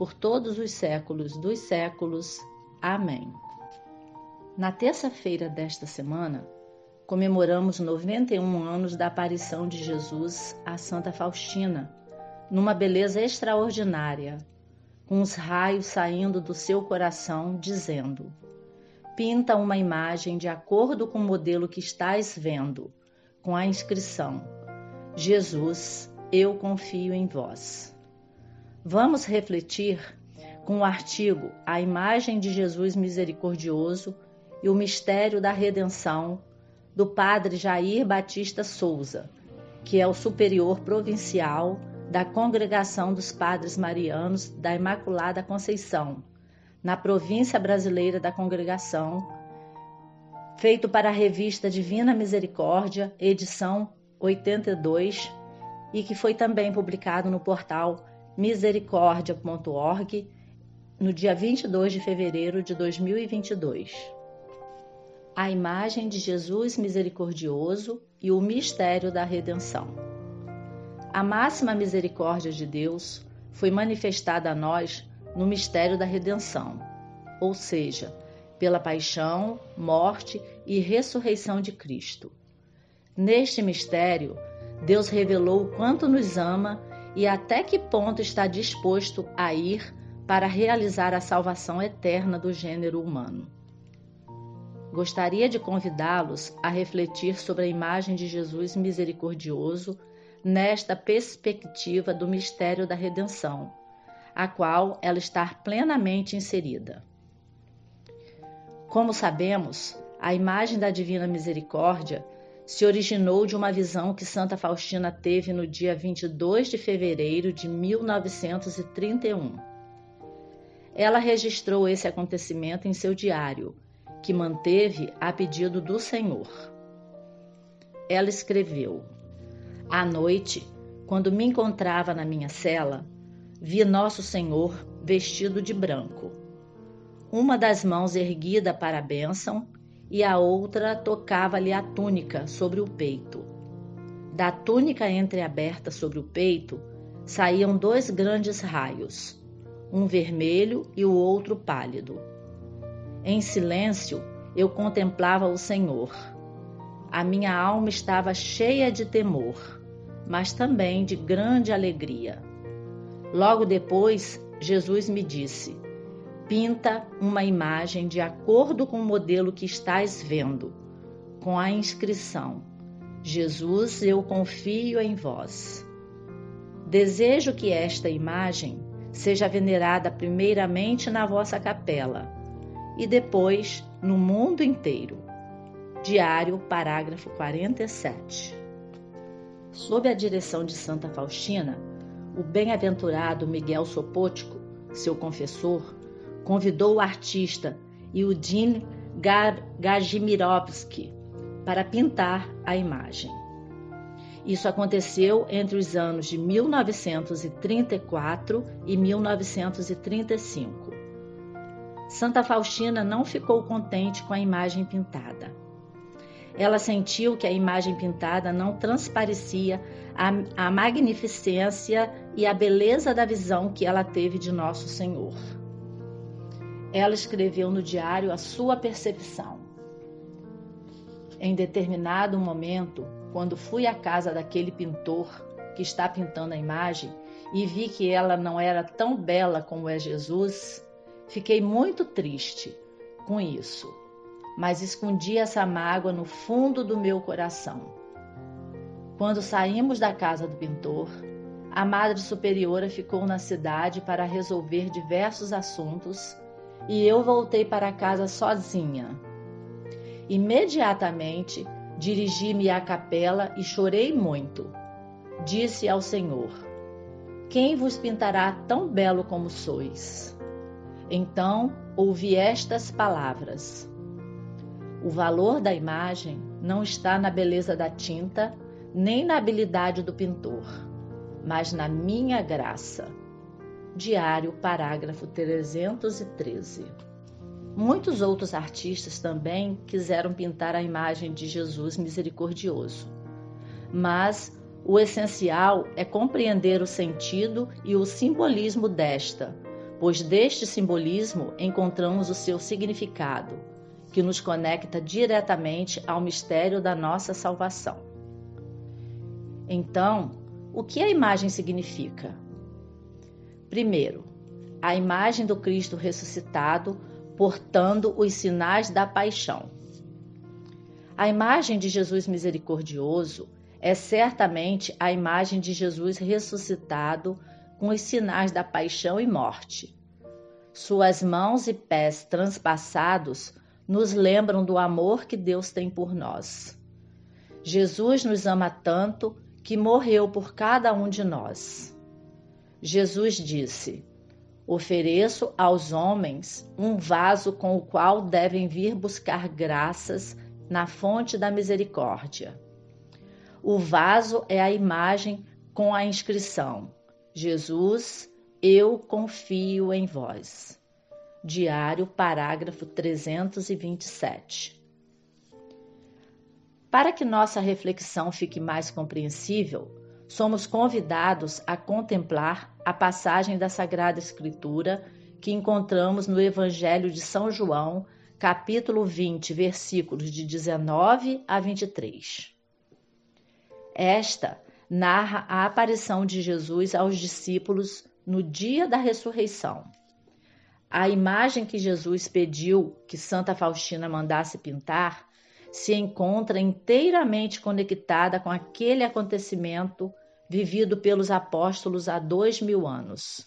por todos os séculos dos séculos. Amém. Na terça-feira desta semana, comemoramos 91 anos da aparição de Jesus a Santa Faustina, numa beleza extraordinária, com os raios saindo do seu coração, dizendo: Pinta uma imagem de acordo com o modelo que estás vendo, com a inscrição: Jesus, eu confio em vós. Vamos refletir com o artigo A Imagem de Jesus Misericordioso e o Mistério da Redenção, do Padre Jair Batista Souza, que é o superior provincial da Congregação dos Padres Marianos da Imaculada Conceição, na província brasileira da Congregação, feito para a revista Divina Misericórdia, edição 82, e que foi também publicado no portal misericórdia.org no dia 22 de fevereiro de 2022. A imagem de Jesus misericordioso e o mistério da redenção. A máxima misericórdia de Deus foi manifestada a nós no mistério da redenção, ou seja, pela paixão, morte e ressurreição de Cristo. Neste mistério, Deus revelou o quanto nos ama e até que ponto está disposto a ir para realizar a salvação eterna do gênero humano. Gostaria de convidá-los a refletir sobre a imagem de Jesus misericordioso nesta perspectiva do mistério da redenção, a qual ela está plenamente inserida. Como sabemos, a imagem da Divina Misericórdia se originou de uma visão que Santa Faustina teve no dia 22 de fevereiro de 1931. Ela registrou esse acontecimento em seu diário, que manteve a pedido do Senhor. Ela escreveu: À noite, quando me encontrava na minha cela, vi Nosso Senhor vestido de branco, uma das mãos erguida para a bênção e a outra tocava-lhe a túnica sobre o peito. Da túnica entreaberta sobre o peito saíam dois grandes raios, um vermelho e o outro pálido. Em silêncio eu contemplava o Senhor. A minha alma estava cheia de temor, mas também de grande alegria. Logo depois, Jesus me disse: Pinta uma imagem de acordo com o modelo que estás vendo, com a inscrição: Jesus, eu confio em vós. Desejo que esta imagem seja venerada primeiramente na vossa capela e depois no mundo inteiro. Diário, parágrafo 47. Sob a direção de Santa Faustina, o bem-aventurado Miguel Sopótico, seu confessor, convidou o artista Yudin Gajimirovsky para pintar a imagem. Isso aconteceu entre os anos de 1934 e 1935. Santa Faustina não ficou contente com a imagem pintada. Ela sentiu que a imagem pintada não transparecia a, a magnificência e a beleza da visão que ela teve de Nosso Senhor. Ela escreveu no diário a sua percepção. Em determinado momento, quando fui à casa daquele pintor que está pintando a imagem e vi que ela não era tão bela como é Jesus, Fiquei muito triste com isso, mas escondi essa mágoa no fundo do meu coração. Quando saímos da casa do pintor, a Madre Superiora ficou na cidade para resolver diversos assuntos e eu voltei para casa sozinha. Imediatamente dirigi-me à capela e chorei muito. Disse ao Senhor: Quem vos pintará tão belo como sois? Então ouvi estas palavras: O valor da imagem não está na beleza da tinta, nem na habilidade do pintor, mas na minha graça. Diário, parágrafo 313. Muitos outros artistas também quiseram pintar a imagem de Jesus misericordioso. Mas o essencial é compreender o sentido e o simbolismo desta, pois deste simbolismo encontramos o seu significado, que nos conecta diretamente ao mistério da nossa salvação. Então, o que a imagem significa? Primeiro, a imagem do Cristo ressuscitado portando os sinais da paixão. A imagem de Jesus misericordioso é certamente a imagem de Jesus ressuscitado com os sinais da paixão e morte. Suas mãos e pés transpassados nos lembram do amor que Deus tem por nós. Jesus nos ama tanto que morreu por cada um de nós. Jesus disse: Ofereço aos homens um vaso com o qual devem vir buscar graças na fonte da misericórdia. O vaso é a imagem com a inscrição: Jesus, eu confio em vós. Diário, parágrafo 327. Para que nossa reflexão fique mais compreensível, somos convidados a contemplar a passagem da Sagrada Escritura que encontramos no Evangelho de São João, capítulo 20, versículos de 19 a 23. Esta narra a aparição de Jesus aos discípulos no dia da ressurreição. A imagem que Jesus pediu que Santa Faustina mandasse pintar se encontra inteiramente conectada com aquele acontecimento vivido pelos apóstolos há dois mil anos.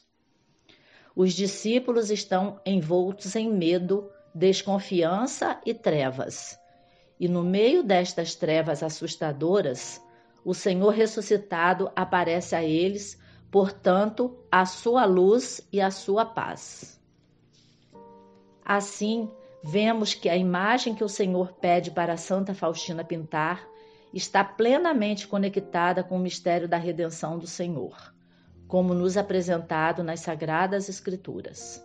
Os discípulos estão envoltos em medo, desconfiança e trevas. E no meio destas trevas assustadoras, o Senhor ressuscitado aparece a eles, portanto, a sua luz e a sua paz. Assim, vemos que a imagem que o Senhor pede para Santa Faustina pintar está plenamente conectada com o mistério da redenção do Senhor, como nos apresentado nas Sagradas Escrituras.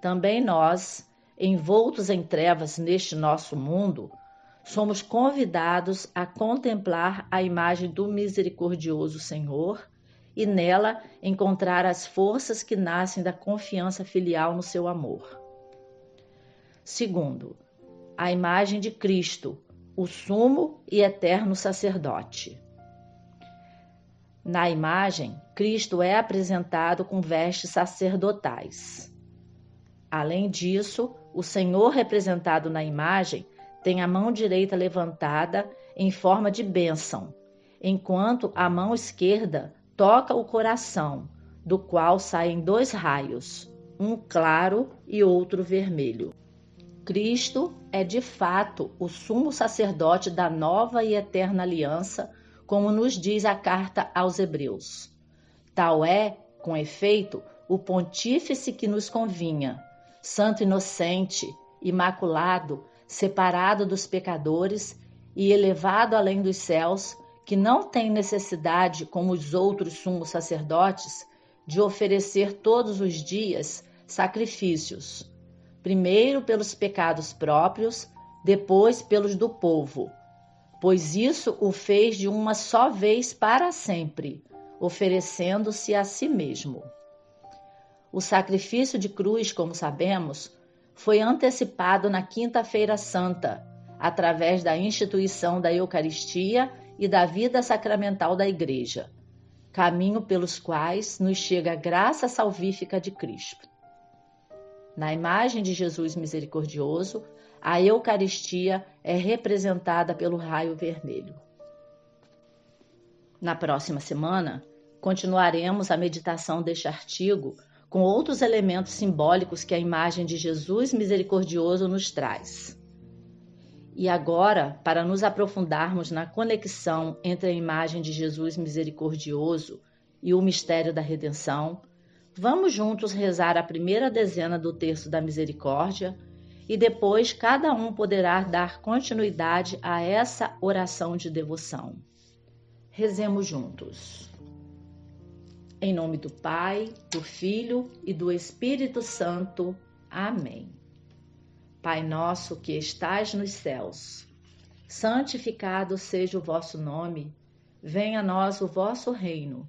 Também nós, envoltos em trevas neste nosso mundo, somos convidados a contemplar a imagem do misericordioso Senhor e nela encontrar as forças que nascem da confiança filial no seu amor. Segundo, a imagem de Cristo, o sumo e eterno sacerdote. Na imagem, Cristo é apresentado com vestes sacerdotais. Além disso, o Senhor representado na imagem tem a mão direita levantada em forma de bênção, enquanto a mão esquerda toca o coração, do qual saem dois raios, um claro e outro vermelho. Cristo é de fato o sumo sacerdote da nova e eterna aliança, como nos diz a carta aos Hebreus. Tal é, com efeito, o pontífice que nos convinha, santo inocente, imaculado, separado dos pecadores e elevado além dos céus, que não tem necessidade, como os outros sumos sacerdotes, de oferecer todos os dias sacrifícios primeiro pelos pecados próprios, depois pelos do povo, pois isso o fez de uma só vez para sempre, oferecendo-se a si mesmo. O sacrifício de cruz, como sabemos, foi antecipado na Quinta-feira Santa, através da instituição da Eucaristia e da vida sacramental da Igreja, caminho pelos quais nos chega a graça salvífica de Cristo. Na imagem de Jesus misericordioso, a Eucaristia é representada pelo raio vermelho. Na próxima semana, continuaremos a meditação deste artigo com outros elementos simbólicos que a imagem de Jesus misericordioso nos traz. E agora, para nos aprofundarmos na conexão entre a imagem de Jesus misericordioso e o mistério da redenção, vamos juntos rezar a primeira dezena do terço da misericórdia e depois cada um poderá dar continuidade a essa oração de devoção. Rezemos juntos. Em nome do Pai, do Filho e do Espírito Santo. Amém. Pai nosso que estais nos céus, santificado seja o vosso nome, venha a nós o vosso reino.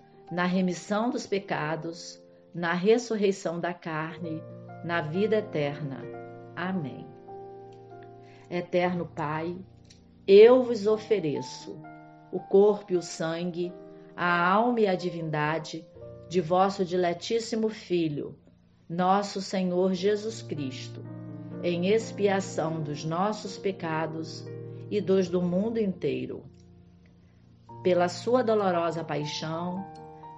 na remissão dos pecados, na ressurreição da carne, na vida eterna. Amém. Eterno Pai, eu vos ofereço o corpo e o sangue, a alma e a divindade de vosso diletíssimo Filho, nosso Senhor Jesus Cristo, em expiação dos nossos pecados e dos do mundo inteiro. Pela sua dolorosa paixão,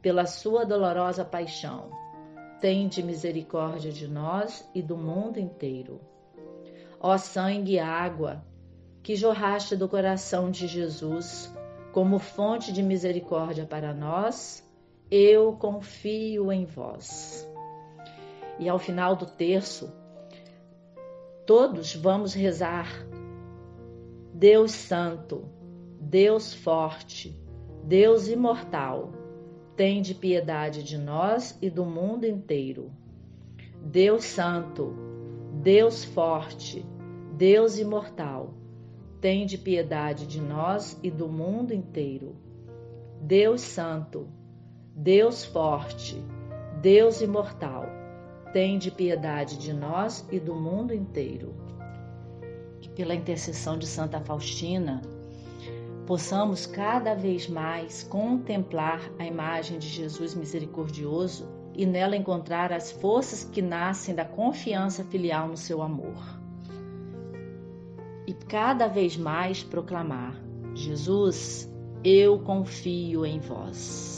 Pela sua dolorosa paixão, tende misericórdia de nós e do mundo inteiro. Ó sangue e água, que jorraste do coração de Jesus, como fonte de misericórdia para nós, eu confio em vós. E ao final do terço, todos vamos rezar. Deus Santo, Deus Forte, Deus Imortal, tende piedade de nós e do mundo inteiro. Deus Santo, Deus Forte, Deus Imortal, Tende piedade de nós e do mundo inteiro. Deus Santo, Deus Forte, Deus Imortal, tende piedade de nós e do mundo inteiro. Pela intercessão de Santa Faustina, possamos cada vez mais contemplar a imagem de Jesus misericordioso e nela encontrar as forças que nascem da confiança filial no seu amor. e cada vez mais proclamar: Jesus, eu confio em vós.